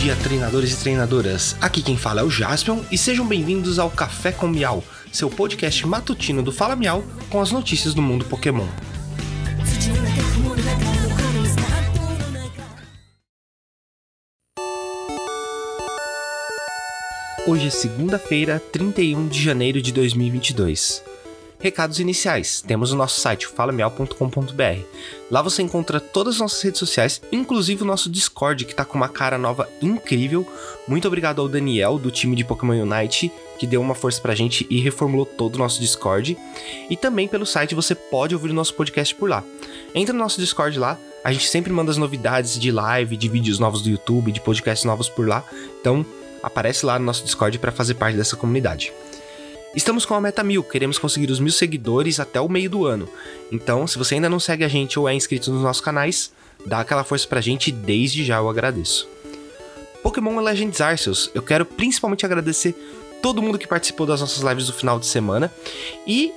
dia, treinadores e treinadoras. Aqui quem fala é o Jaspion e sejam bem-vindos ao Café com Miau, seu podcast matutino do Fala Miau com as notícias do mundo Pokémon. Hoje é segunda-feira, 31 de janeiro de 2022. Recados iniciais: temos o nosso site falamial.com.br. Lá você encontra todas as nossas redes sociais, inclusive o nosso Discord, que tá com uma cara nova incrível. Muito obrigado ao Daniel, do time de Pokémon Unite, que deu uma força pra gente e reformulou todo o nosso Discord. E também pelo site você pode ouvir o nosso podcast por lá. Entra no nosso Discord lá, a gente sempre manda as novidades de live, de vídeos novos do YouTube, de podcasts novos por lá. Então, aparece lá no nosso Discord para fazer parte dessa comunidade. Estamos com a meta mil, queremos conseguir os mil seguidores até o meio do ano. Então, se você ainda não segue a gente ou é inscrito nos nossos canais, dá aquela força pra gente desde já eu agradeço. Pokémon Legends Arceus, eu quero principalmente agradecer todo mundo que participou das nossas lives do final de semana e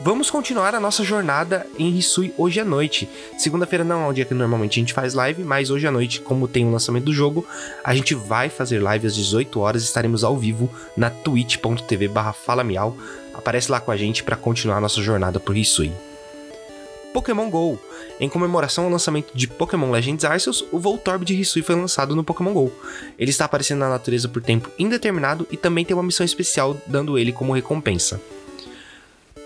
Vamos continuar a nossa jornada em Hisui hoje à noite. Segunda-feira não é um dia que normalmente a gente faz live, mas hoje à noite, como tem o lançamento do jogo, a gente vai fazer live às 18 horas. Estaremos ao vivo na twitch.tv/falamial. Aparece lá com a gente para continuar a nossa jornada por Hisui. Pokémon GO. Em comemoração ao lançamento de Pokémon Legends Arceus, o Voltorb de Hisui foi lançado no Pokémon GO. Ele está aparecendo na natureza por tempo indeterminado e também tem uma missão especial dando ele como recompensa.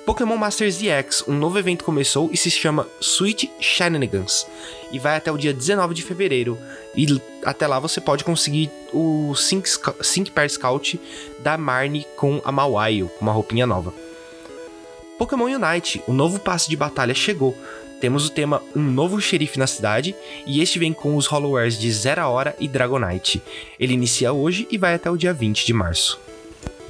Pokémon Masters EX, um novo evento começou e se chama Sweet Shenanigans e vai até o dia 19 de fevereiro. E até lá você pode conseguir o Sync, Sync Pair Scout da Marnie com a Mawile, com uma roupinha nova. Pokémon Unite, o novo passe de batalha chegou. Temos o tema Um Novo Xerife na Cidade e este vem com os Hollowares de Zera Hora e Dragonite. Ele inicia hoje e vai até o dia 20 de março.